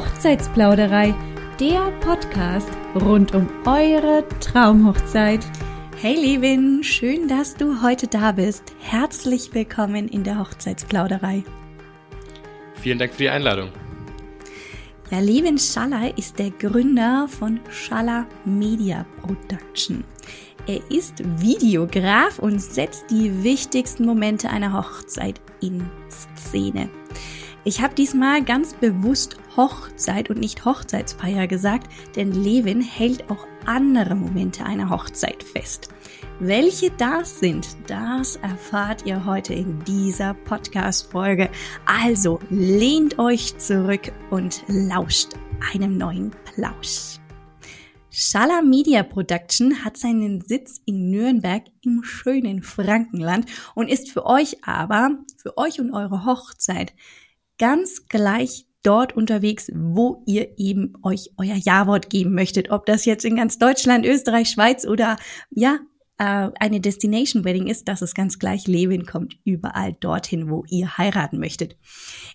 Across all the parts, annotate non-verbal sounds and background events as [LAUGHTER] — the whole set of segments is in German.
Hochzeitsplauderei, der Podcast rund um eure Traumhochzeit. Hey Levin, schön, dass du heute da bist. Herzlich willkommen in der Hochzeitsplauderei. Vielen Dank für die Einladung. Ja, Levin Schaller ist der Gründer von Schaller Media Production. Er ist Videograf und setzt die wichtigsten Momente einer Hochzeit in Szene. Ich habe diesmal ganz bewusst Hochzeit und nicht Hochzeitsfeier gesagt, denn Levin hält auch andere Momente einer Hochzeit fest. Welche das sind, das erfahrt ihr heute in dieser Podcast-Folge. Also lehnt euch zurück und lauscht einem neuen Plausch. Schaller Media Production hat seinen Sitz in Nürnberg im schönen Frankenland und ist für euch aber, für euch und eure Hochzeit, ganz gleich dort unterwegs, wo ihr eben euch euer Ja-Wort geben möchtet. Ob das jetzt in ganz Deutschland, Österreich, Schweiz oder ja, äh, eine Destination Wedding ist, das ist ganz gleich. Levin kommt überall dorthin, wo ihr heiraten möchtet.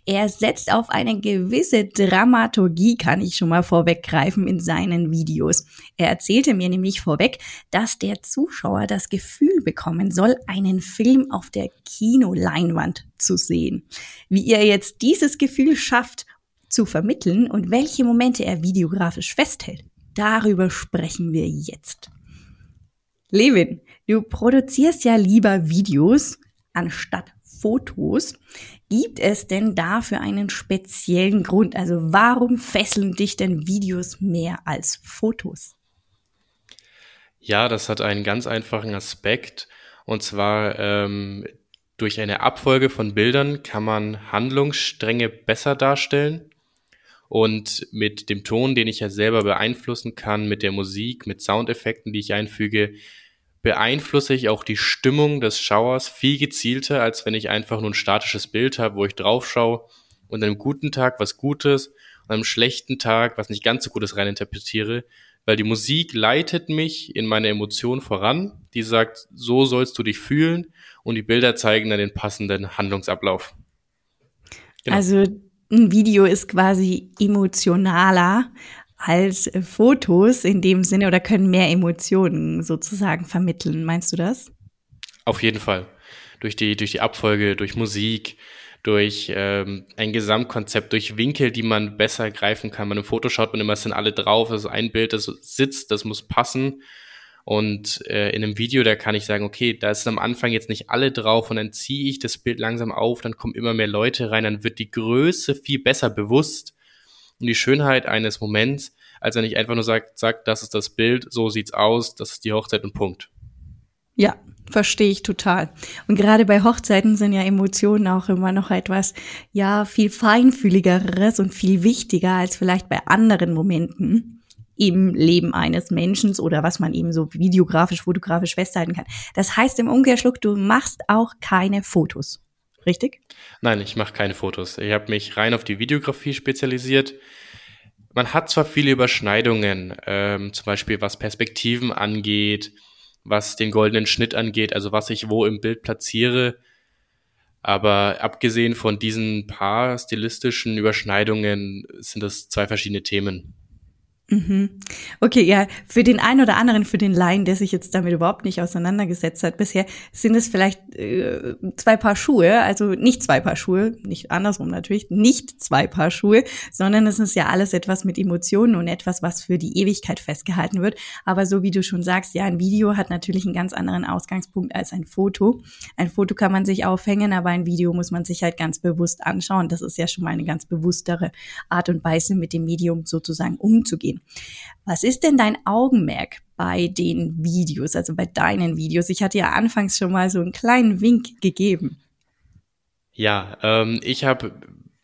Er setzt auf eine gewisse Dramaturgie, kann ich schon mal vorweggreifen, in seinen Videos. Er erzählte mir nämlich vorweg, dass der Zuschauer das Gefühl bekommen soll, einen Film auf der Kinoleinwand zu sehen. Wie ihr jetzt dieses Gefühl schafft zu vermitteln und welche Momente er videografisch festhält, darüber sprechen wir jetzt. Levin, du produzierst ja lieber Videos anstatt Fotos. Gibt es denn dafür einen speziellen Grund? Also warum fesseln dich denn Videos mehr als Fotos? Ja, das hat einen ganz einfachen Aspekt. Und zwar ähm, durch eine Abfolge von Bildern kann man Handlungsstränge besser darstellen. Und mit dem Ton, den ich ja selber beeinflussen kann, mit der Musik, mit Soundeffekten, die ich einfüge, beeinflusse ich auch die Stimmung des Schauers viel gezielter, als wenn ich einfach nur ein statisches Bild habe, wo ich drauf schaue und an einem guten Tag was Gutes und an einem schlechten Tag was nicht ganz so Gutes reininterpretiere, weil die Musik leitet mich in meine Emotion voran, die sagt, so sollst du dich fühlen und die Bilder zeigen dann den passenden Handlungsablauf. Genau. Also ein Video ist quasi emotionaler als Fotos in dem Sinne oder können mehr Emotionen sozusagen vermitteln. Meinst du das? Auf jeden Fall. Durch die, durch die Abfolge, durch Musik, durch ähm, ein Gesamtkonzept, durch Winkel, die man besser greifen kann. Bei einem Foto schaut man immer, es sind alle drauf, es ist ein Bild, das sitzt, das muss passen. Und äh, in einem Video, da kann ich sagen, okay, da ist am Anfang jetzt nicht alle drauf und dann ziehe ich das Bild langsam auf, dann kommen immer mehr Leute rein, dann wird die Größe viel besser bewusst und die Schönheit eines Moments, als wenn ich einfach nur sage, sag, das ist das Bild, so sieht's aus, das ist die Hochzeit und Punkt. Ja, verstehe ich total. Und gerade bei Hochzeiten sind ja Emotionen auch immer noch etwas, ja, viel feinfühligeres und viel wichtiger als vielleicht bei anderen Momenten im Leben eines Menschen oder was man eben so videografisch, fotografisch festhalten kann. Das heißt im Umkehrschluck, du machst auch keine Fotos richtig? Nein, ich mache keine Fotos. Ich habe mich rein auf die Videografie spezialisiert. Man hat zwar viele Überschneidungen, ähm, zum Beispiel was Perspektiven angeht, was den goldenen Schnitt angeht, also was ich wo im Bild platziere. Aber abgesehen von diesen paar stilistischen Überschneidungen sind das zwei verschiedene Themen. Mhm. Okay, ja, für den einen oder anderen, für den Laien, der sich jetzt damit überhaupt nicht auseinandergesetzt hat bisher, sind es vielleicht äh, zwei Paar Schuhe, also nicht zwei Paar Schuhe, nicht andersrum natürlich, nicht zwei Paar Schuhe, sondern es ist ja alles etwas mit Emotionen und etwas, was für die Ewigkeit festgehalten wird. Aber so wie du schon sagst, ja, ein Video hat natürlich einen ganz anderen Ausgangspunkt als ein Foto. Ein Foto kann man sich aufhängen, aber ein Video muss man sich halt ganz bewusst anschauen. Das ist ja schon mal eine ganz bewusstere Art und Weise, mit dem Medium sozusagen umzugehen gehen. Was ist denn dein Augenmerk bei den Videos, also bei deinen Videos? Ich hatte ja anfangs schon mal so einen kleinen Wink gegeben. Ja, ähm, ich habe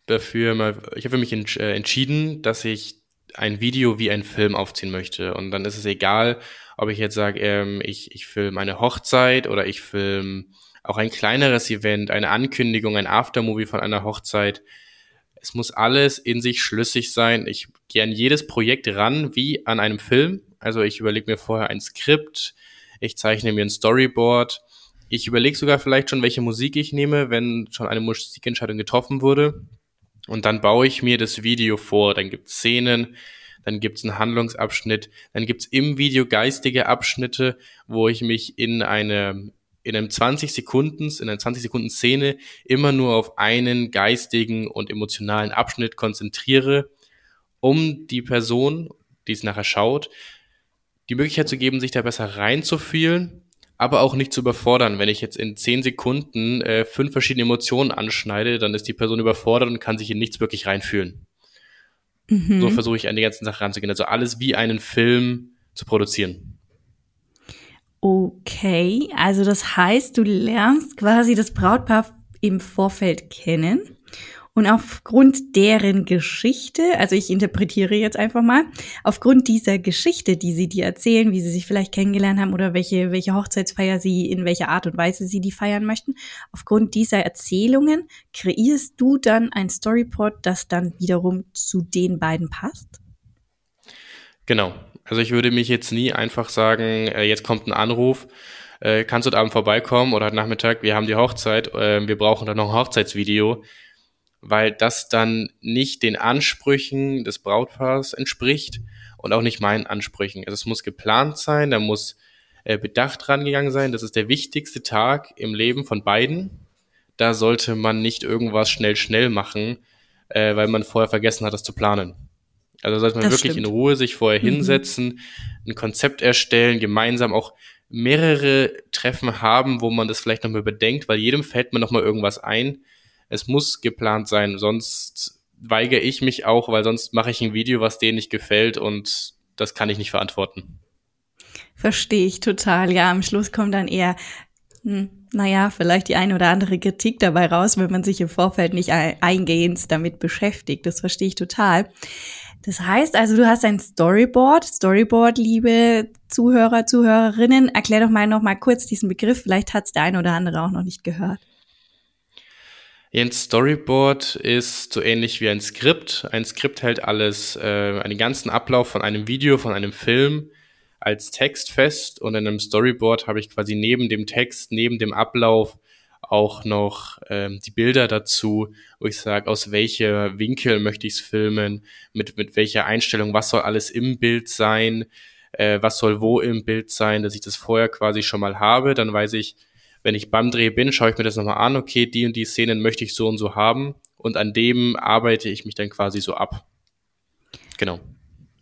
dafür mal, ich habe für mich ents äh, entschieden, dass ich ein Video wie ein Film aufziehen möchte. Und dann ist es egal, ob ich jetzt sage, ähm, ich, ich filme eine Hochzeit oder ich filme auch ein kleineres Event, eine Ankündigung, ein Aftermovie von einer Hochzeit. Es muss alles in sich schlüssig sein. Ich gehe an jedes Projekt ran wie an einem Film. Also ich überlege mir vorher ein Skript, ich zeichne mir ein Storyboard. Ich überlege sogar vielleicht schon, welche Musik ich nehme, wenn schon eine Musikentscheidung getroffen wurde. Und dann baue ich mir das Video vor. Dann gibt es Szenen, dann gibt es einen Handlungsabschnitt, dann gibt es im Video geistige Abschnitte, wo ich mich in eine in einem 20 Sekunden, in einer 20 Sekunden Szene immer nur auf einen geistigen und emotionalen Abschnitt konzentriere, um die Person, die es nachher schaut, die Möglichkeit zu geben, sich da besser reinzufühlen, aber auch nicht zu überfordern. Wenn ich jetzt in 10 Sekunden äh, fünf verschiedene Emotionen anschneide, dann ist die Person überfordert und kann sich in nichts wirklich reinfühlen. Mhm. So versuche ich an die ganzen Sachen ranzugehen. Also alles wie einen Film zu produzieren. Okay, also das heißt, du lernst quasi das Brautpaar im Vorfeld kennen und aufgrund deren Geschichte, also ich interpretiere jetzt einfach mal, aufgrund dieser Geschichte, die sie dir erzählen, wie sie sich vielleicht kennengelernt haben oder welche, welche Hochzeitsfeier sie, in welcher Art und Weise sie die feiern möchten, aufgrund dieser Erzählungen kreierst du dann ein Storyport, das dann wiederum zu den beiden passt? Genau. Also ich würde mich jetzt nie einfach sagen, äh, jetzt kommt ein Anruf, äh, kannst du heute Abend vorbeikommen oder heute Nachmittag, wir haben die Hochzeit, äh, wir brauchen dann noch ein Hochzeitsvideo, weil das dann nicht den Ansprüchen des Brautpaars entspricht und auch nicht meinen Ansprüchen. Also es muss geplant sein, da muss äh, bedacht rangegangen sein, das ist der wichtigste Tag im Leben von beiden. Da sollte man nicht irgendwas schnell, schnell machen, äh, weil man vorher vergessen hat, das zu planen. Also sollte man das wirklich stimmt. in Ruhe sich vorher mhm. hinsetzen, ein Konzept erstellen, gemeinsam auch mehrere Treffen haben, wo man das vielleicht nochmal überdenkt, weil jedem fällt mir nochmal irgendwas ein. Es muss geplant sein, sonst weigere ich mich auch, weil sonst mache ich ein Video, was denen nicht gefällt und das kann ich nicht verantworten. Verstehe ich total. Ja, am Schluss kommt dann eher, hm, naja, vielleicht die eine oder andere Kritik dabei raus, wenn man sich im Vorfeld nicht eingehend damit beschäftigt. Das verstehe ich total. Das heißt also, du hast ein Storyboard. Storyboard, liebe Zuhörer, Zuhörerinnen, erklär doch mal noch mal kurz diesen Begriff. Vielleicht hat es der eine oder andere auch noch nicht gehört. Ein Storyboard ist so ähnlich wie ein Skript. Ein Skript hält alles, äh, einen ganzen Ablauf von einem Video, von einem Film als Text fest und in einem Storyboard habe ich quasi neben dem Text, neben dem Ablauf auch noch ähm, die Bilder dazu, wo ich sage, aus welcher Winkel möchte ich es filmen, mit, mit welcher Einstellung, was soll alles im Bild sein, äh, was soll wo im Bild sein, dass ich das vorher quasi schon mal habe, dann weiß ich, wenn ich beim Dreh bin, schaue ich mir das nochmal an, okay, die und die Szenen möchte ich so und so haben und an dem arbeite ich mich dann quasi so ab. Genau.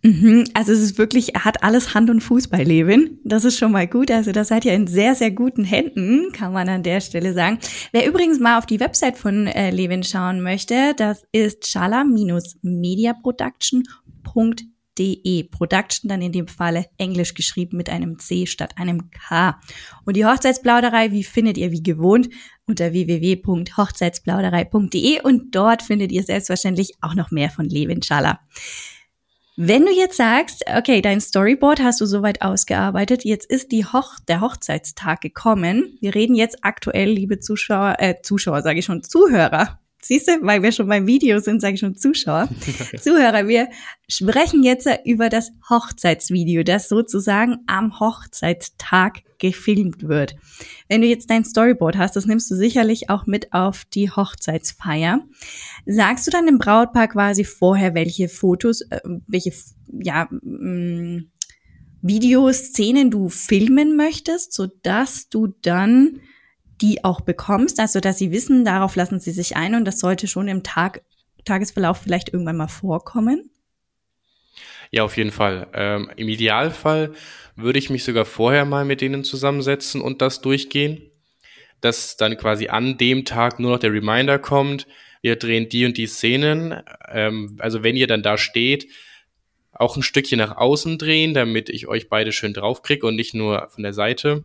Mhm, also es ist wirklich, er hat alles Hand und Fuß bei Levin. Das ist schon mal gut. Also das seid ihr in sehr, sehr guten Händen, kann man an der Stelle sagen. Wer übrigens mal auf die Website von äh, Levin schauen möchte, das ist schala-mediaproduction.de. Production dann in dem Falle englisch geschrieben mit einem C statt einem K. Und die Hochzeitsplauderei, wie findet ihr wie gewohnt? Unter www.hochzeitsplauderei.de und dort findet ihr selbstverständlich auch noch mehr von Levin Schala. Wenn du jetzt sagst, okay, dein Storyboard hast du soweit ausgearbeitet, jetzt ist die Hoch der Hochzeitstag gekommen. Wir reden jetzt aktuell, liebe Zuschauer, äh, Zuschauer, sage ich schon, Zuhörer. Siehst du, weil wir schon beim Video sind, sage ich schon Zuschauer. [LAUGHS] Zuhörer, wir sprechen jetzt über das Hochzeitsvideo, das sozusagen am Hochzeitstag gefilmt wird. Wenn du jetzt dein Storyboard hast, das nimmst du sicherlich auch mit auf die Hochzeitsfeier. Sagst du dann dem Brautpaar quasi vorher, welche Fotos, äh, welche, ja, mm, Videos, Szenen du filmen möchtest, so dass du dann die auch bekommst, also dass sie wissen, darauf lassen sie sich ein und das sollte schon im Tag, Tagesverlauf vielleicht irgendwann mal vorkommen? Ja, auf jeden Fall. Ähm, Im Idealfall würde ich mich sogar vorher mal mit denen zusammensetzen und das durchgehen, dass dann quasi an dem Tag nur noch der Reminder kommt, wir drehen die und die Szenen. Ähm, also wenn ihr dann da steht, auch ein Stückchen nach außen drehen, damit ich euch beide schön draufkriege und nicht nur von der Seite.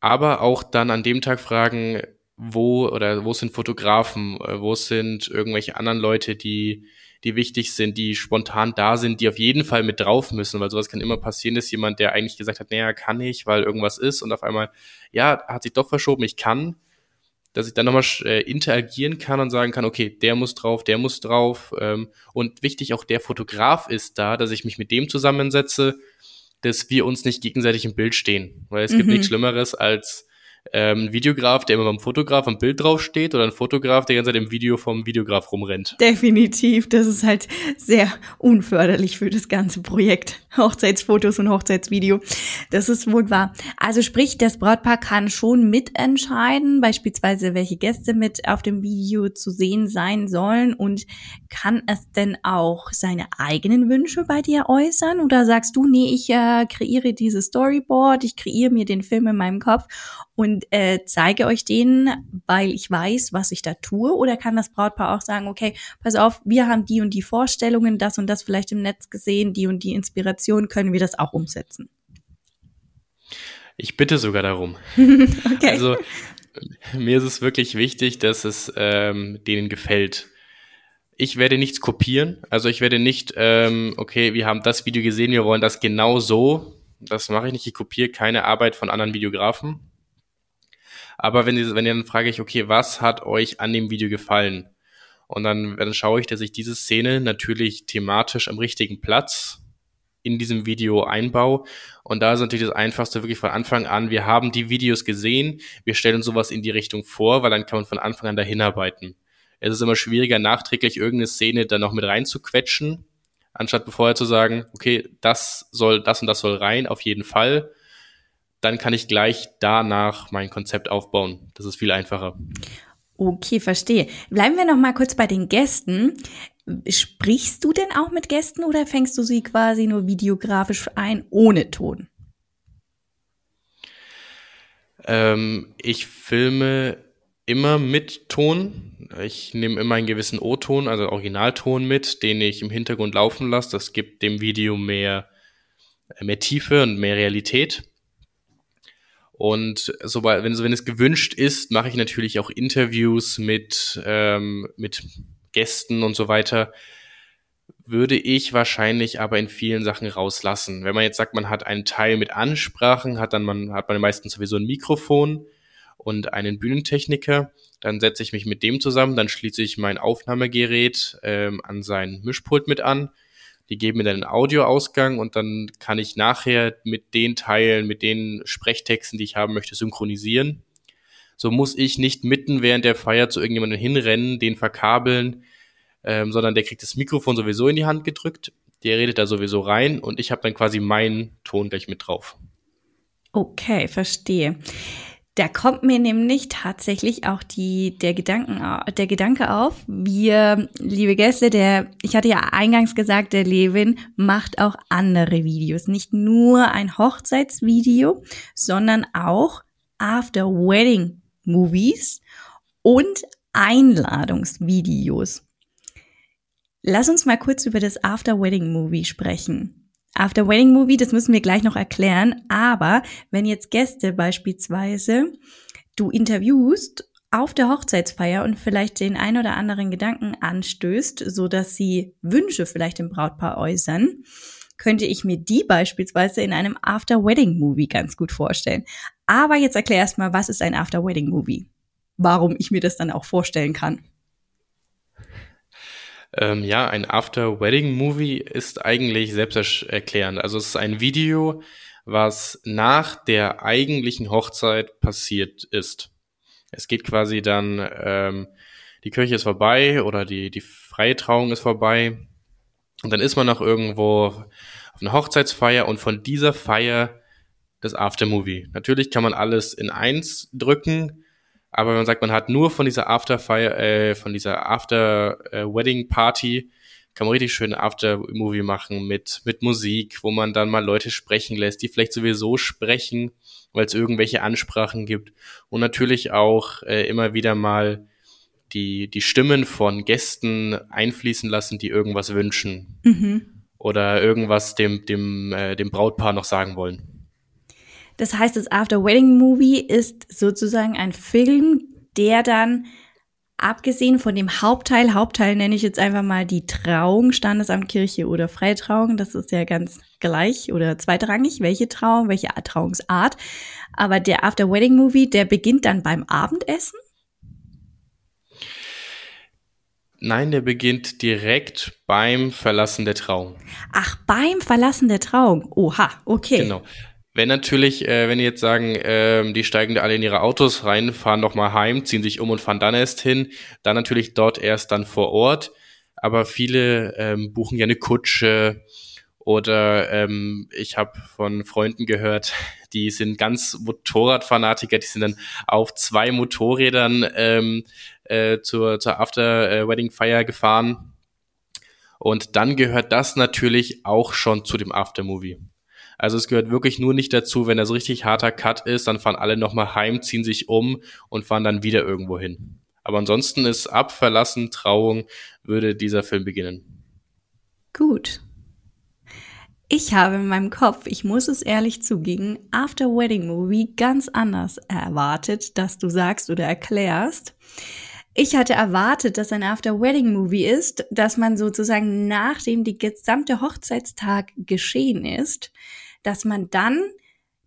Aber auch dann an dem Tag fragen, wo oder wo sind Fotografen, äh, wo sind irgendwelche anderen Leute, die die wichtig sind, die spontan da sind, die auf jeden Fall mit drauf müssen, weil sowas kann immer passieren, dass jemand, der eigentlich gesagt hat, naja, kann ich, weil irgendwas ist und auf einmal, ja, hat sich doch verschoben, ich kann, dass ich dann nochmal äh, interagieren kann und sagen kann, okay, der muss drauf, der muss drauf. Ähm, und wichtig, auch der Fotograf ist da, dass ich mich mit dem zusammensetze, dass wir uns nicht gegenseitig im Bild stehen. Weil es mhm. gibt nichts Schlimmeres als ähm, Videograf, der immer beim Fotograf am Bild draufsteht oder ein Fotograf, der die ganze Zeit im Video vom Videograf rumrennt? Definitiv. Das ist halt sehr unförderlich für das ganze Projekt. Hochzeitsfotos und Hochzeitsvideo. Das ist wohl wahr. Also sprich, das Brautpaar kann schon mitentscheiden, beispielsweise welche Gäste mit auf dem Video zu sehen sein sollen und kann es denn auch seine eigenen Wünsche bei dir äußern oder sagst du, nee, ich äh, kreiere dieses Storyboard, ich kreiere mir den Film in meinem Kopf und äh, zeige euch den, weil ich weiß, was ich da tue? Oder kann das Brautpaar auch sagen, okay, pass auf, wir haben die und die Vorstellungen, das und das vielleicht im Netz gesehen, die und die Inspiration, können wir das auch umsetzen? Ich bitte sogar darum. [LAUGHS] okay. Also mir ist es wirklich wichtig, dass es ähm, denen gefällt. Ich werde nichts kopieren. Also ich werde nicht, ähm, okay, wir haben das Video gesehen, wir wollen das genau so. Das mache ich nicht. Ich kopiere keine Arbeit von anderen Videografen. Aber wenn, wenn dann frage ich, okay, was hat euch an dem Video gefallen? Und dann, dann schaue ich, dass ich diese Szene natürlich thematisch am richtigen Platz in diesem Video einbaue. Und da ist natürlich das Einfachste wirklich von Anfang an. Wir haben die Videos gesehen. Wir stellen sowas in die Richtung vor, weil dann kann man von Anfang an dahin arbeiten. Es ist immer schwieriger, nachträglich irgendeine Szene dann noch mit reinzuquetschen, anstatt vorher zu sagen, okay, das soll, das und das soll rein, auf jeden Fall dann kann ich gleich danach mein Konzept aufbauen. Das ist viel einfacher. Okay, verstehe. Bleiben wir noch mal kurz bei den Gästen. Sprichst du denn auch mit Gästen oder fängst du sie quasi nur videografisch ein ohne Ton? Ähm, ich filme immer mit Ton. Ich nehme immer einen gewissen O-Ton, also Originalton mit, den ich im Hintergrund laufen lasse. Das gibt dem Video mehr, mehr Tiefe und mehr Realität. Und sobald, wenn, wenn es gewünscht ist, mache ich natürlich auch Interviews mit, ähm, mit Gästen und so weiter. Würde ich wahrscheinlich aber in vielen Sachen rauslassen. Wenn man jetzt sagt, man hat einen Teil mit Ansprachen, hat dann man, hat man meistens sowieso ein Mikrofon und einen Bühnentechniker. Dann setze ich mich mit dem zusammen, dann schließe ich mein Aufnahmegerät ähm, an sein Mischpult mit an die geben mir dann einen Audioausgang und dann kann ich nachher mit den Teilen, mit den Sprechtexten, die ich haben möchte, synchronisieren. So muss ich nicht mitten während der Feier zu irgendjemandem hinrennen, den verkabeln, ähm, sondern der kriegt das Mikrofon sowieso in die Hand gedrückt, der redet da sowieso rein und ich habe dann quasi meinen Ton gleich mit drauf. Okay, verstehe. Da kommt mir nämlich tatsächlich auch die, der, Gedanken, der Gedanke auf. Wir, liebe Gäste, der, ich hatte ja eingangs gesagt, der Levin macht auch andere Videos. Nicht nur ein Hochzeitsvideo, sondern auch After Wedding Movies und Einladungsvideos. Lass uns mal kurz über das After Wedding Movie sprechen. After Wedding Movie, das müssen wir gleich noch erklären, aber wenn jetzt Gäste beispielsweise du interviewst auf der Hochzeitsfeier und vielleicht den ein oder anderen Gedanken anstößt, so dass sie Wünsche vielleicht im Brautpaar äußern, könnte ich mir die beispielsweise in einem After Wedding Movie ganz gut vorstellen. Aber jetzt erklär erst mal, was ist ein After Wedding Movie? Warum ich mir das dann auch vorstellen kann. Ähm, ja, ein After-Wedding-Movie ist eigentlich selbsterklärend. Also es ist ein Video, was nach der eigentlichen Hochzeit passiert ist. Es geht quasi dann, ähm, die Kirche ist vorbei oder die, die freie Trauung ist vorbei. Und dann ist man noch irgendwo auf einer Hochzeitsfeier und von dieser Feier das Aftermovie. Natürlich kann man alles in eins drücken, aber wenn man sagt, man hat nur von dieser After-Fire, äh, von dieser After-Wedding-Party, kann man richtig schön After-Movie machen mit, mit Musik, wo man dann mal Leute sprechen lässt, die vielleicht sowieso sprechen, weil es irgendwelche Ansprachen gibt. Und natürlich auch äh, immer wieder mal die, die Stimmen von Gästen einfließen lassen, die irgendwas wünschen. Mhm. Oder irgendwas dem, dem, äh, dem Brautpaar noch sagen wollen. Das heißt, das After Wedding Movie ist sozusagen ein Film, der dann abgesehen von dem Hauptteil, Hauptteil nenne ich jetzt einfach mal die Trauung, Standesamt Kirche oder Freitrauung, das ist ja ganz gleich oder zweitrangig, welche Trauung, welche Trauungsart. Aber der After Wedding Movie, der beginnt dann beim Abendessen? Nein, der beginnt direkt beim Verlassen der Trauung. Ach, beim Verlassen der Trauung. Oha, okay. Genau Wenn natürlich, äh, wenn die jetzt sagen, äh, die steigen da alle in ihre Autos rein, fahren nochmal heim, ziehen sich um und fahren dann erst hin, dann natürlich dort erst dann vor Ort. Aber viele ähm, buchen ja eine Kutsche oder ähm, ich habe von Freunden gehört, [LAUGHS] die sind ganz Motorradfanatiker, die sind dann auf zwei Motorrädern ähm, äh, zur, zur After-Wedding-Feier gefahren. Und dann gehört das natürlich auch schon zu dem Aftermovie. Also es gehört wirklich nur nicht dazu, wenn das richtig harter Cut ist, dann fahren alle nochmal heim, ziehen sich um und fahren dann wieder irgendwo hin. Aber ansonsten ist ab Verlassen, Trauung, würde dieser Film beginnen. Gut. Ich habe in meinem Kopf, ich muss es ehrlich zugeben, After Wedding Movie ganz anders erwartet, dass du sagst oder erklärst. Ich hatte erwartet, dass ein After Wedding Movie ist, dass man sozusagen nachdem die gesamte Hochzeitstag geschehen ist, dass man dann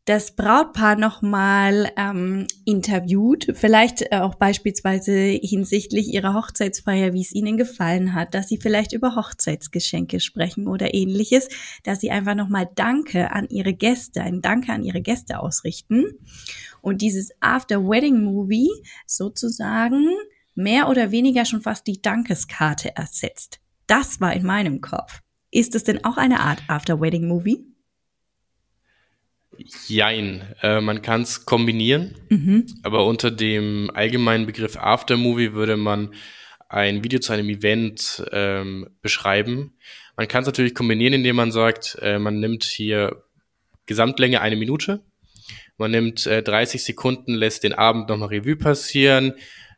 das Brautpaar nochmal ähm, interviewt, vielleicht auch beispielsweise hinsichtlich ihrer Hochzeitsfeier, wie es ihnen gefallen hat, dass sie vielleicht über Hochzeitsgeschenke sprechen oder ähnliches, dass sie einfach nochmal Danke an ihre Gäste, ein Danke an ihre Gäste ausrichten und dieses After-Wedding-Movie sozusagen mehr oder weniger schon fast die Dankeskarte ersetzt. Das war in meinem Kopf. Ist es denn auch eine Art After-Wedding-Movie? Jein. Äh, man kann es kombinieren, mhm. aber unter dem allgemeinen Begriff Aftermovie würde man ein Video zu einem Event ähm, beschreiben. Man kann es natürlich kombinieren, indem man sagt, äh, man nimmt hier Gesamtlänge eine Minute, man nimmt äh, 30 Sekunden, lässt den Abend nochmal Revue passieren,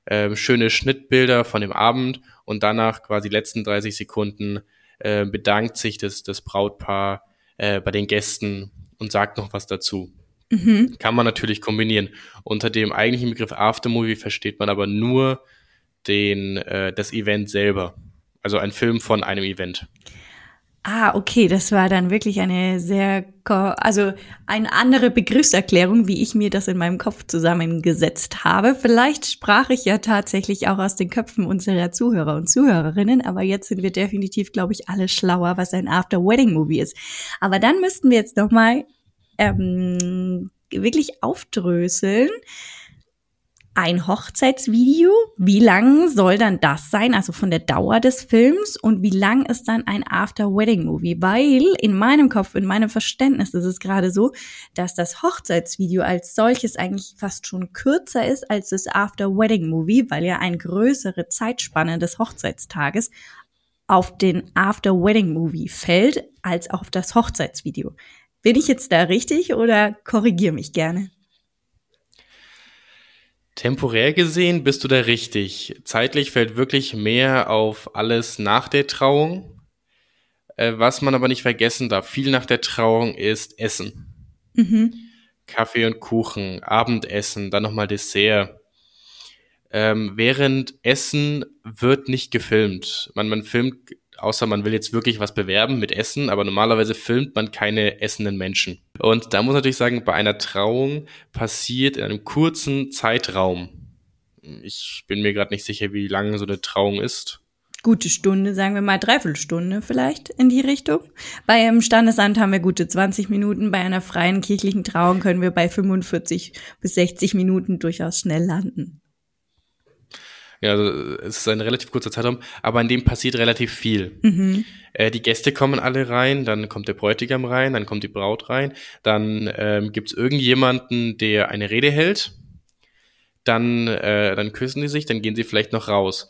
äh, schöne Schnittbilder von dem Abend und danach quasi letzten 30 Sekunden äh, bedankt sich das, das Brautpaar äh, bei den Gästen und sagt noch was dazu. Mhm. Kann man natürlich kombinieren. Unter dem eigentlichen Begriff Aftermovie versteht man aber nur den, äh, das Event selber. Also ein Film von einem Event. Ah, okay, das war dann wirklich eine sehr, also eine andere Begriffserklärung, wie ich mir das in meinem Kopf zusammengesetzt habe. Vielleicht sprach ich ja tatsächlich auch aus den Köpfen unserer Zuhörer und Zuhörerinnen, aber jetzt sind wir definitiv, glaube ich, alle schlauer, was ein After-Wedding-Movie ist. Aber dann müssten wir jetzt nochmal ähm, wirklich aufdröseln ein Hochzeitsvideo. Wie lang soll dann das sein? Also von der Dauer des Films und wie lang ist dann ein After-Wedding-Movie? Weil in meinem Kopf, in meinem Verständnis ist es gerade so, dass das Hochzeitsvideo als solches eigentlich fast schon kürzer ist als das After-Wedding-Movie, weil ja eine größere Zeitspanne des Hochzeitstages auf den After-Wedding-Movie fällt als auf das Hochzeitsvideo. Bin ich jetzt da richtig oder korrigiere mich gerne? Temporär gesehen bist du da richtig. Zeitlich fällt wirklich mehr auf alles nach der Trauung. Äh, was man aber nicht vergessen darf, viel nach der Trauung ist Essen. Mhm. Kaffee und Kuchen, Abendessen, dann nochmal Dessert. Ähm, während Essen wird nicht gefilmt. Man, man filmt außer man will jetzt wirklich was bewerben mit Essen, aber normalerweise filmt man keine essenden Menschen. Und da muss man natürlich sagen, bei einer Trauung passiert in einem kurzen Zeitraum. Ich bin mir gerade nicht sicher, wie lange so eine Trauung ist. Gute Stunde, sagen wir mal Dreiviertelstunde vielleicht in die Richtung. Bei einem Standesamt haben wir gute 20 Minuten, bei einer freien kirchlichen Trauung können wir bei 45 bis 60 Minuten durchaus schnell landen. Ja, also es ist ein relativ kurzer Zeitraum, aber in dem passiert relativ viel. Mhm. Äh, die Gäste kommen alle rein, dann kommt der Bräutigam rein, dann kommt die Braut rein, dann ähm, gibt es irgendjemanden, der eine Rede hält, dann, äh, dann küssen die sich, dann gehen sie vielleicht noch raus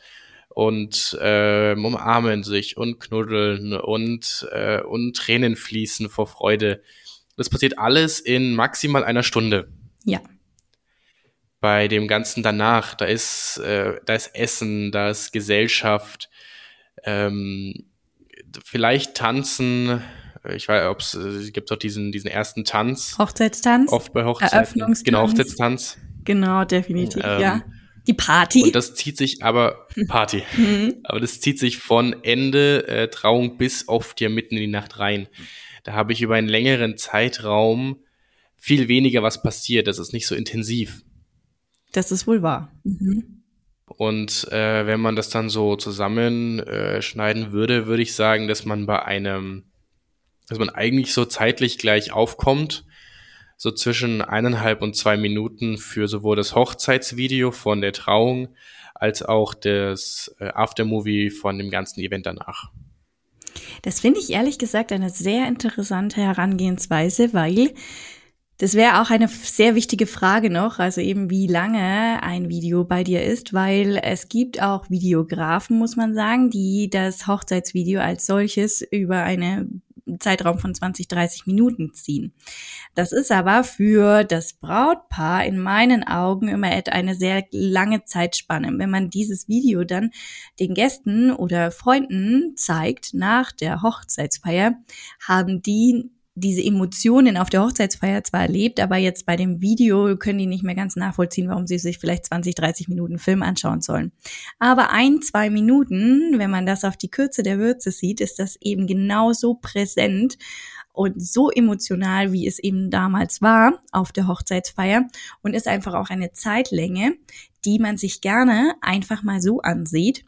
und äh, umarmen sich und knuddeln und, äh, und Tränen fließen vor Freude. Das passiert alles in maximal einer Stunde. Ja bei dem Ganzen danach. Da ist, äh, da ist Essen, da ist Gesellschaft, ähm, vielleicht Tanzen. Ich weiß, ob es äh, gibt auch diesen, diesen ersten Tanz. Hochzeitstanz. Oft bei Hochzeiten. Eröffnungstanz. Genau, Hochzeitstanz. Genau, definitiv, ähm, ja. Die Party. Und das zieht sich aber, [LAUGHS] Party. Mhm. aber das zieht sich von Ende äh, Trauung bis oft ja mitten in die Nacht rein. Da habe ich über einen längeren Zeitraum viel weniger was passiert. Das ist nicht so intensiv. Das ist wohl wahr. Mhm. Und äh, wenn man das dann so zusammenschneiden äh, würde, würde ich sagen, dass man bei einem, dass man eigentlich so zeitlich gleich aufkommt. so zwischen eineinhalb und zwei Minuten für sowohl das Hochzeitsvideo von der Trauung als auch das äh, Aftermovie von dem ganzen Event danach. Das finde ich ehrlich gesagt eine sehr interessante Herangehensweise, weil das wäre auch eine sehr wichtige Frage noch, also eben wie lange ein Video bei dir ist, weil es gibt auch Videografen, muss man sagen, die das Hochzeitsvideo als solches über eine Zeitraum von 20, 30 Minuten ziehen. Das ist aber für das Brautpaar in meinen Augen immer eine sehr lange Zeitspanne. Wenn man dieses Video dann den Gästen oder Freunden zeigt nach der Hochzeitsfeier, haben die diese Emotionen auf der Hochzeitsfeier zwar erlebt, aber jetzt bei dem Video können die nicht mehr ganz nachvollziehen, warum sie sich vielleicht 20, 30 Minuten Film anschauen sollen. Aber ein, zwei Minuten, wenn man das auf die Kürze der Würze sieht, ist das eben genauso präsent und so emotional, wie es eben damals war auf der Hochzeitsfeier und ist einfach auch eine Zeitlänge, die man sich gerne einfach mal so ansieht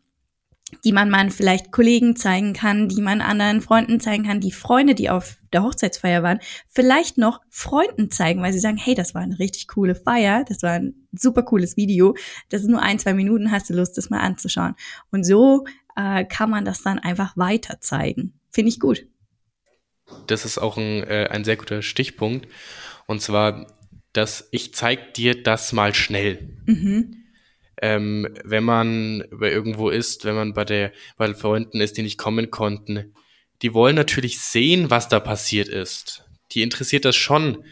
die man man vielleicht Kollegen zeigen kann, die man anderen Freunden zeigen kann, die Freunde, die auf der Hochzeitsfeier waren, vielleicht noch Freunden zeigen, weil sie sagen, hey, das war eine richtig coole Feier, das war ein super cooles Video, das ist nur ein, zwei Minuten, hast du Lust, das mal anzuschauen. Und so äh, kann man das dann einfach weiter zeigen. Finde ich gut. Das ist auch ein, äh, ein sehr guter Stichpunkt. Und zwar, dass ich zeig dir das mal schnell. Mhm ähm, wenn man irgendwo ist, wenn man bei der bei den Freunden ist, die nicht kommen konnten, die wollen natürlich sehen, was da passiert ist. Die interessiert das schon.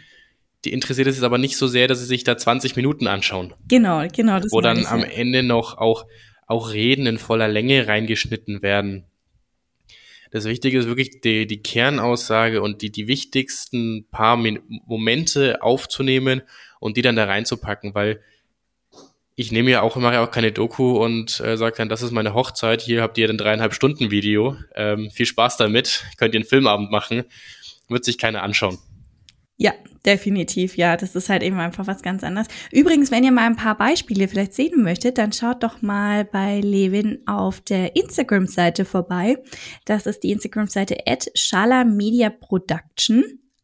Die interessiert es aber nicht so sehr, dass sie sich da 20 Minuten anschauen. Genau, genau. Das wo dann am Ende noch auch, auch Reden in voller Länge reingeschnitten werden. Das Wichtige ist wirklich die, die Kernaussage und die, die wichtigsten paar Min Momente aufzunehmen und die dann da reinzupacken, weil ich nehme ja auch, mache ja auch keine Doku und äh, sage dann, das ist meine Hochzeit, hier habt ihr ein dreieinhalb Stunden Video. Ähm, viel Spaß damit, [LAUGHS] könnt ihr einen Filmabend machen. Wird sich keiner anschauen. Ja, definitiv. Ja, das ist halt eben einfach was ganz anderes. Übrigens, wenn ihr mal ein paar Beispiele vielleicht sehen möchtet, dann schaut doch mal bei Levin auf der Instagram-Seite vorbei. Das ist die Instagram-Seite at Shala Media Production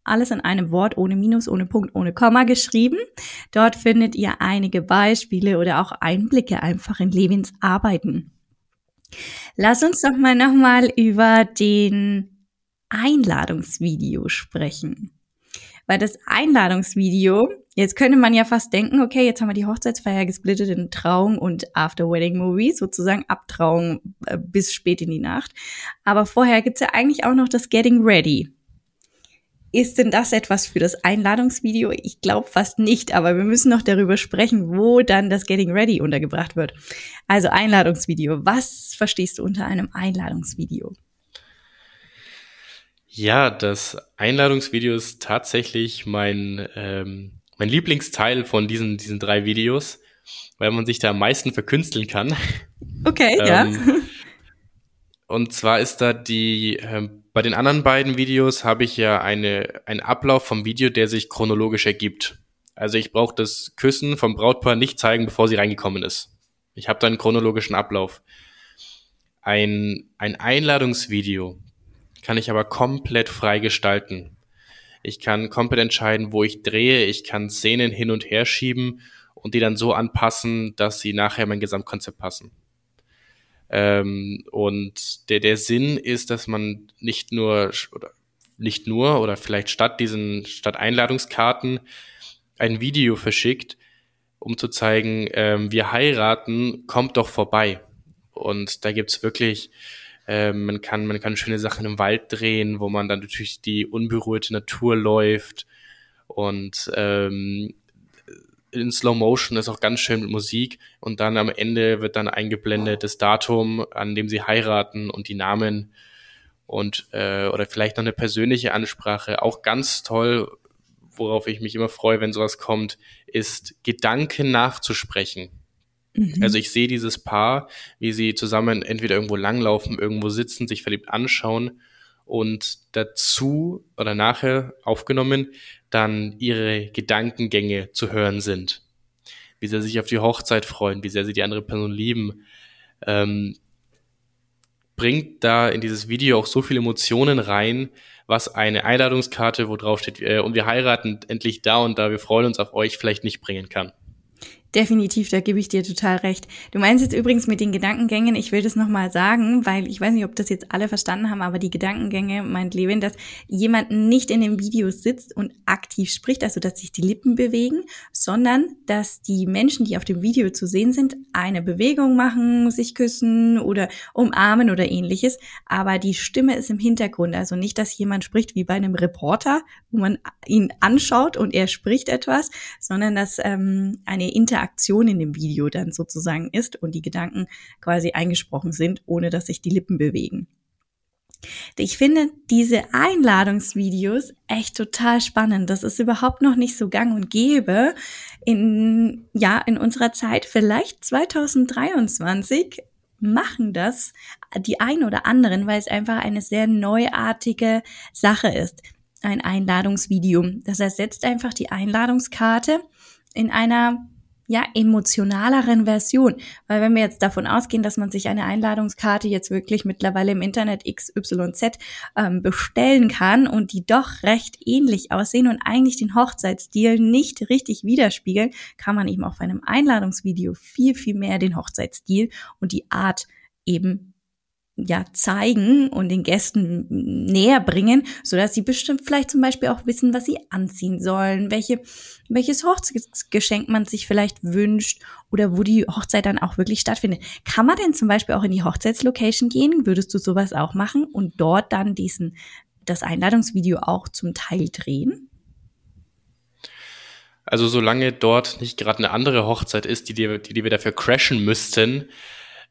alles in einem Wort, ohne Minus, ohne Punkt, ohne Komma geschrieben. Dort findet ihr einige Beispiele oder auch Einblicke einfach in Levins Arbeiten. Lass uns doch mal nochmal über den Einladungsvideo sprechen. Weil das Einladungsvideo, jetzt könnte man ja fast denken, okay, jetzt haben wir die Hochzeitsfeier gesplittet in Trauung und After-Wedding-Movie, sozusagen Abtrauung äh, bis spät in die Nacht. Aber vorher gibt's ja eigentlich auch noch das Getting Ready. Ist denn das etwas für das Einladungsvideo? Ich glaube fast nicht, aber wir müssen noch darüber sprechen, wo dann das Getting Ready untergebracht wird. Also Einladungsvideo. Was verstehst du unter einem Einladungsvideo? Ja, das Einladungsvideo ist tatsächlich mein, ähm, mein Lieblingsteil von diesen, diesen drei Videos, weil man sich da am meisten verkünsteln kann. Okay, ähm, ja. Und zwar ist da die ähm, bei den anderen beiden Videos habe ich ja eine, einen Ablauf vom Video, der sich chronologisch ergibt. Also ich brauche das Küssen vom Brautpaar nicht zeigen, bevor sie reingekommen ist. Ich habe da einen chronologischen Ablauf. Ein, ein Einladungsvideo kann ich aber komplett frei gestalten. Ich kann komplett entscheiden, wo ich drehe. Ich kann Szenen hin und her schieben und die dann so anpassen, dass sie nachher mein Gesamtkonzept passen. Ähm, und der, der Sinn ist, dass man nicht nur oder nicht nur oder vielleicht statt diesen, statt Einladungskarten ein Video verschickt, um zu zeigen, ähm, wir heiraten, kommt doch vorbei. Und da gibt's wirklich, ähm, man kann, man kann schöne Sachen im Wald drehen, wo man dann natürlich die unberührte Natur läuft und ähm, in Slow Motion ist auch ganz schön mit Musik und dann am Ende wird dann eingeblendet das Datum, an dem sie heiraten und die Namen und äh, oder vielleicht noch eine persönliche Ansprache. Auch ganz toll, worauf ich mich immer freue, wenn sowas kommt, ist Gedanken nachzusprechen. Mhm. Also ich sehe dieses Paar, wie sie zusammen entweder irgendwo langlaufen, irgendwo sitzen, sich verliebt anschauen und dazu oder nachher aufgenommen dann ihre Gedankengänge zu hören sind. Wie sehr sie sich auf die Hochzeit freuen, wie sehr sie die andere Person lieben. Ähm, bringt da in dieses Video auch so viele Emotionen rein, was eine Einladungskarte, wo drauf steht, äh, und wir heiraten endlich da und da, wir freuen uns auf euch, vielleicht nicht bringen kann. Definitiv, da gebe ich dir total recht. Du meinst jetzt übrigens mit den Gedankengängen, ich will das nochmal sagen, weil ich weiß nicht, ob das jetzt alle verstanden haben, aber die Gedankengänge meint Levin, dass jemand nicht in dem Video sitzt und aktiv spricht, also dass sich die Lippen bewegen, sondern dass die Menschen, die auf dem Video zu sehen sind, eine Bewegung machen, sich küssen oder umarmen oder ähnliches, aber die Stimme ist im Hintergrund, also nicht, dass jemand spricht wie bei einem Reporter, wo man ihn anschaut und er spricht etwas, sondern dass ähm, eine Inter Interaktion in dem Video dann sozusagen ist und die Gedanken quasi eingesprochen sind, ohne dass sich die Lippen bewegen. Ich finde diese Einladungsvideos echt total spannend. Das ist überhaupt noch nicht so gang und gäbe in, ja, in unserer Zeit, vielleicht 2023 machen das die ein oder anderen, weil es einfach eine sehr neuartige Sache ist. Ein Einladungsvideo. Das ersetzt einfach die Einladungskarte in einer ja, emotionaleren Version. Weil wenn wir jetzt davon ausgehen, dass man sich eine Einladungskarte jetzt wirklich mittlerweile im Internet XYZ ähm, bestellen kann und die doch recht ähnlich aussehen und eigentlich den Hochzeitsstil nicht richtig widerspiegeln, kann man eben auf einem Einladungsvideo viel, viel mehr den Hochzeitsstil und die Art eben ja zeigen und den Gästen näher bringen, so dass sie bestimmt vielleicht zum Beispiel auch wissen, was sie anziehen sollen, welche welches Hochzeitsgeschenk man sich vielleicht wünscht oder wo die Hochzeit dann auch wirklich stattfindet. Kann man denn zum Beispiel auch in die Hochzeitslocation gehen? Würdest du sowas auch machen und dort dann diesen das Einladungsvideo auch zum Teil drehen? Also solange dort nicht gerade eine andere Hochzeit ist, die, die, die wir dafür crashen müssten,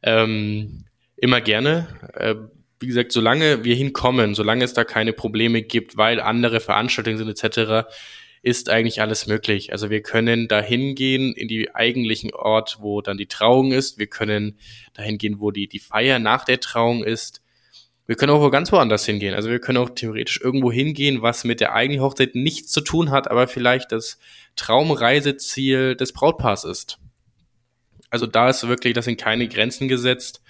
ähm, Immer gerne. Äh, wie gesagt, solange wir hinkommen, solange es da keine Probleme gibt, weil andere Veranstaltungen sind etc., ist eigentlich alles möglich. Also wir können da hingehen in die eigentlichen Ort, wo dann die Trauung ist. Wir können dahin gehen, wo die, die Feier nach der Trauung ist. Wir können auch wo ganz woanders hingehen. Also wir können auch theoretisch irgendwo hingehen, was mit der eigentlichen Hochzeit nichts zu tun hat, aber vielleicht das Traumreiseziel des Brautpaars ist. Also da ist wirklich, das sind keine Grenzen gesetzt.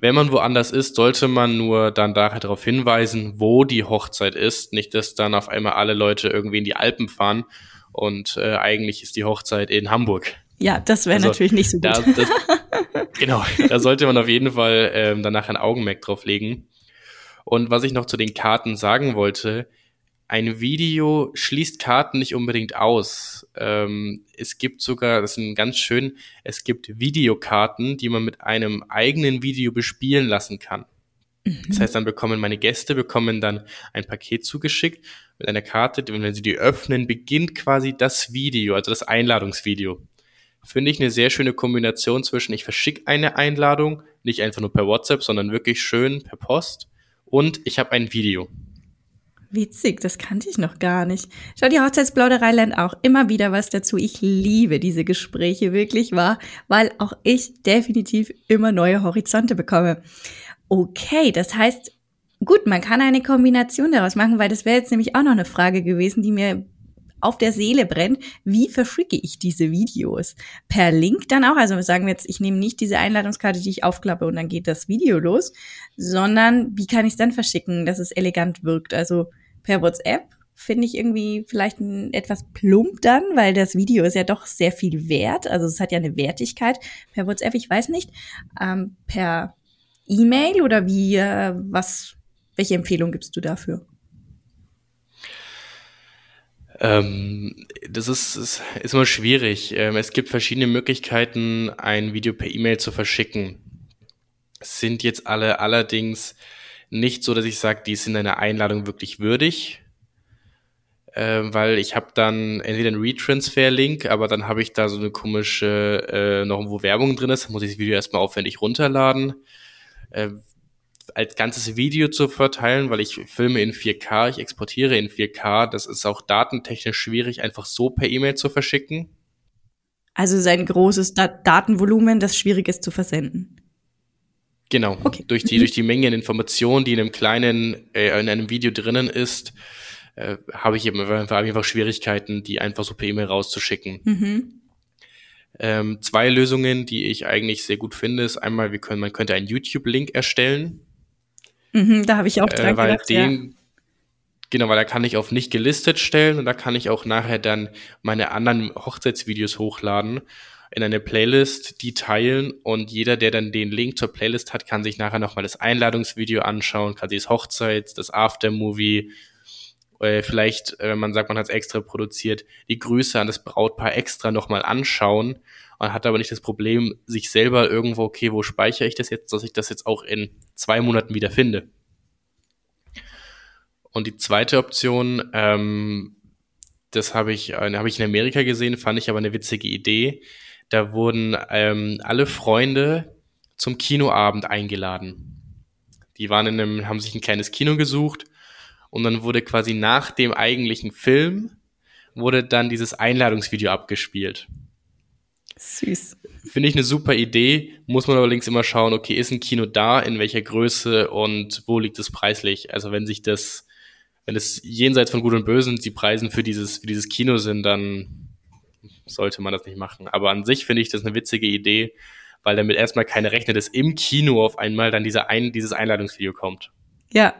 Wenn man woanders ist, sollte man nur dann darauf hinweisen, wo die Hochzeit ist. Nicht, dass dann auf einmal alle Leute irgendwie in die Alpen fahren und äh, eigentlich ist die Hochzeit in Hamburg. Ja, das wäre also, natürlich nicht so gut. Da, das, [LAUGHS] genau, da sollte man auf jeden Fall ähm, danach ein Augenmerk drauf legen. Und was ich noch zu den Karten sagen wollte, ein Video schließt Karten nicht unbedingt aus. Ähm, es gibt sogar, das ist ganz schön, es gibt Videokarten, die man mit einem eigenen Video bespielen lassen kann. Mhm. Das heißt, dann bekommen meine Gäste bekommen dann ein Paket zugeschickt mit einer Karte, wenn sie die öffnen, beginnt quasi das Video, also das Einladungsvideo. Finde ich eine sehr schöne Kombination zwischen, ich verschicke eine Einladung, nicht einfach nur per WhatsApp, sondern wirklich schön per Post und ich habe ein Video. Witzig, das kannte ich noch gar nicht. Schau, die Hochzeitsplauderei lernt auch immer wieder was dazu. Ich liebe diese Gespräche wirklich wahr, weil auch ich definitiv immer neue Horizonte bekomme. Okay, das heißt, gut, man kann eine Kombination daraus machen, weil das wäre jetzt nämlich auch noch eine Frage gewesen, die mir auf der Seele brennt, wie verschicke ich diese Videos? Per Link dann auch, also sagen wir jetzt, ich nehme nicht diese Einladungskarte, die ich aufklappe und dann geht das Video los, sondern wie kann ich es dann verschicken, dass es elegant wirkt? Also per WhatsApp finde ich irgendwie vielleicht ein, etwas plump dann, weil das Video ist ja doch sehr viel wert. Also es hat ja eine Wertigkeit. Per WhatsApp, ich weiß nicht. Ähm, per E-Mail oder wie, äh, was, welche Empfehlung gibst du dafür? Ähm, das ist, ist, ist immer schwierig. Ähm, es gibt verschiedene Möglichkeiten, ein Video per E-Mail zu verschicken. Sind jetzt alle allerdings nicht so, dass ich sage, die sind einer Einladung wirklich würdig, äh, weil ich habe dann entweder einen Retransfer-Link, aber dann habe ich da so eine komische, äh, noch wo Werbung drin ist, muss ich das Video erstmal aufwendig runterladen. Äh, als ganzes Video zu verteilen, weil ich filme in 4K, ich exportiere in 4K, das ist auch datentechnisch schwierig, einfach so per E-Mail zu verschicken. Also sein großes Dat Datenvolumen, das schwierig ist zu versenden. Genau. Okay. Durch die, durch die Menge an Informationen, die in einem kleinen, äh, in einem Video drinnen ist, äh, habe ich eben einfach, einfach Schwierigkeiten, die einfach so per E-Mail rauszuschicken. Mhm. Ähm, zwei Lösungen, die ich eigentlich sehr gut finde, ist einmal, wir können, man könnte einen YouTube-Link erstellen. Mhm, da habe ich auch äh, dran äh, weil gedacht, den, ja. Genau, weil da kann ich auf nicht gelistet stellen und da kann ich auch nachher dann meine anderen Hochzeitsvideos hochladen in eine Playlist, die teilen und jeder, der dann den Link zur Playlist hat, kann sich nachher nochmal das Einladungsvideo anschauen, kann sich das Hochzeits-, das Aftermovie, äh, vielleicht, wenn man sagt, man hat es extra produziert, die Grüße an das Brautpaar extra nochmal anschauen und hat aber nicht das Problem, sich selber irgendwo, okay, wo speichere ich das jetzt, dass ich das jetzt auch in zwei Monaten wieder finde. Und die zweite Option, ähm, das habe ich, äh, hab ich in Amerika gesehen, fand ich aber eine witzige Idee. Da wurden ähm, alle Freunde zum Kinoabend eingeladen. Die waren in einem, haben sich ein kleines Kino gesucht und dann wurde quasi nach dem eigentlichen Film wurde dann dieses Einladungsvideo abgespielt. Süß. Finde ich eine super Idee, muss man allerdings immer schauen, okay, ist ein Kino da, in welcher Größe und wo liegt es preislich? Also wenn sich das wenn es jenseits von Gut und Bösen die Preisen für dieses, für dieses Kino sind, dann sollte man das nicht machen. Aber an sich finde ich das eine witzige Idee, weil damit erstmal keiner rechnet, dass im Kino auf einmal dann dieser ein, dieses Einladungsvideo kommt. Ja,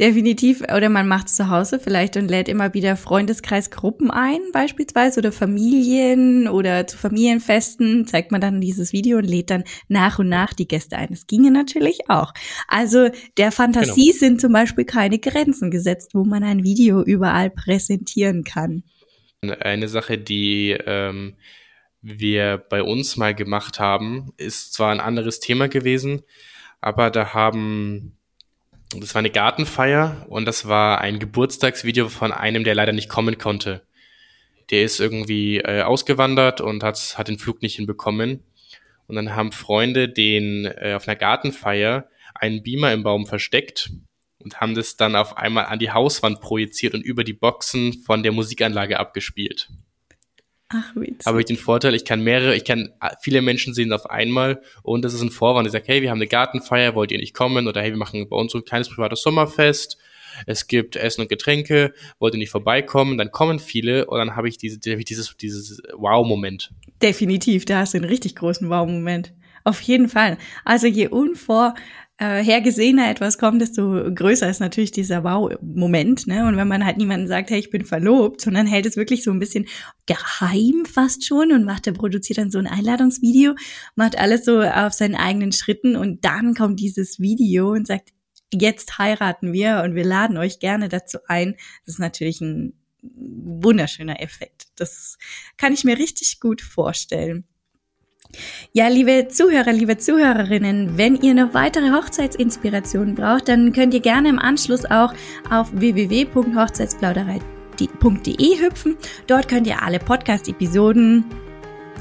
definitiv. Oder man macht es zu Hause vielleicht und lädt immer wieder Freundeskreisgruppen ein, beispielsweise, oder Familien oder zu Familienfesten zeigt man dann dieses Video und lädt dann nach und nach die Gäste ein. Das ginge natürlich auch. Also der Fantasie genau. sind zum Beispiel keine Grenzen gesetzt, wo man ein Video überall präsentieren kann. Eine Sache, die ähm, wir bei uns mal gemacht haben, ist zwar ein anderes Thema gewesen, aber da haben das war eine Gartenfeier und das war ein Geburtstagsvideo von einem, der leider nicht kommen konnte. Der ist irgendwie äh, ausgewandert und hat, hat den Flug nicht hinbekommen. Und dann haben Freunde den äh, auf einer Gartenfeier einen Beamer im Baum versteckt und haben das dann auf einmal an die Hauswand projiziert und über die Boxen von der Musikanlage abgespielt. Ach, witzig. Habe ich den Vorteil, ich kann mehrere, ich kann viele Menschen sehen auf einmal und das ist ein Vorwand. Ich sage, hey, wir haben eine Gartenfeier, wollt ihr nicht kommen? Oder hey, wir machen bei uns so ein kleines privates Sommerfest. Es gibt Essen und Getränke, wollt ihr nicht vorbeikommen? Dann kommen viele und dann habe ich diese, dieses, dieses Wow-Moment. Definitiv, da hast du einen richtig großen Wow-Moment. Auf jeden Fall. Also je unvor äh, hergesehener etwas kommt, desto größer ist natürlich dieser Wow-Moment. Ne? Und wenn man halt niemanden sagt, hey, ich bin verlobt, sondern hält es wirklich so ein bisschen geheim fast schon und macht, der produziert dann so ein Einladungsvideo, macht alles so auf seinen eigenen Schritten und dann kommt dieses Video und sagt, jetzt heiraten wir und wir laden euch gerne dazu ein. Das ist natürlich ein wunderschöner Effekt. Das kann ich mir richtig gut vorstellen. Ja, liebe Zuhörer, liebe Zuhörerinnen, wenn ihr noch weitere Hochzeitsinspirationen braucht, dann könnt ihr gerne im Anschluss auch auf www.hochzeitsplauderei.de hüpfen. Dort könnt ihr alle Podcast-Episoden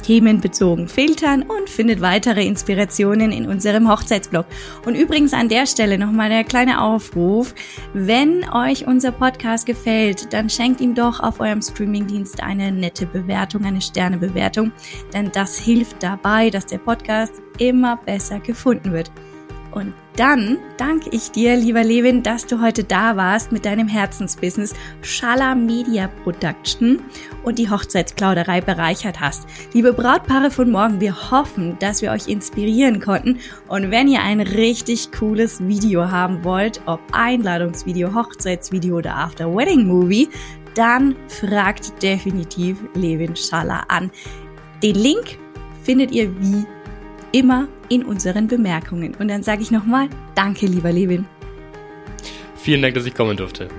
themenbezogen filtern und findet weitere Inspirationen in unserem Hochzeitsblog. Und übrigens an der Stelle nochmal der kleine Aufruf. Wenn euch unser Podcast gefällt, dann schenkt ihm doch auf eurem Streamingdienst eine nette Bewertung, eine Sternebewertung, denn das hilft dabei, dass der Podcast immer besser gefunden wird. Und dann danke ich dir, lieber Levin, dass du heute da warst mit deinem Herzensbusiness Schala Media Production und die Hochzeitsplauderei bereichert hast. Liebe Brautpaare von morgen, wir hoffen, dass wir euch inspirieren konnten. Und wenn ihr ein richtig cooles Video haben wollt, ob Einladungsvideo, Hochzeitsvideo oder After Wedding Movie, dann fragt definitiv Levin Schala an. Den Link findet ihr wie immer in unseren Bemerkungen. Und dann sage ich nochmal, danke, lieber Levin. Vielen Dank, dass ich kommen durfte.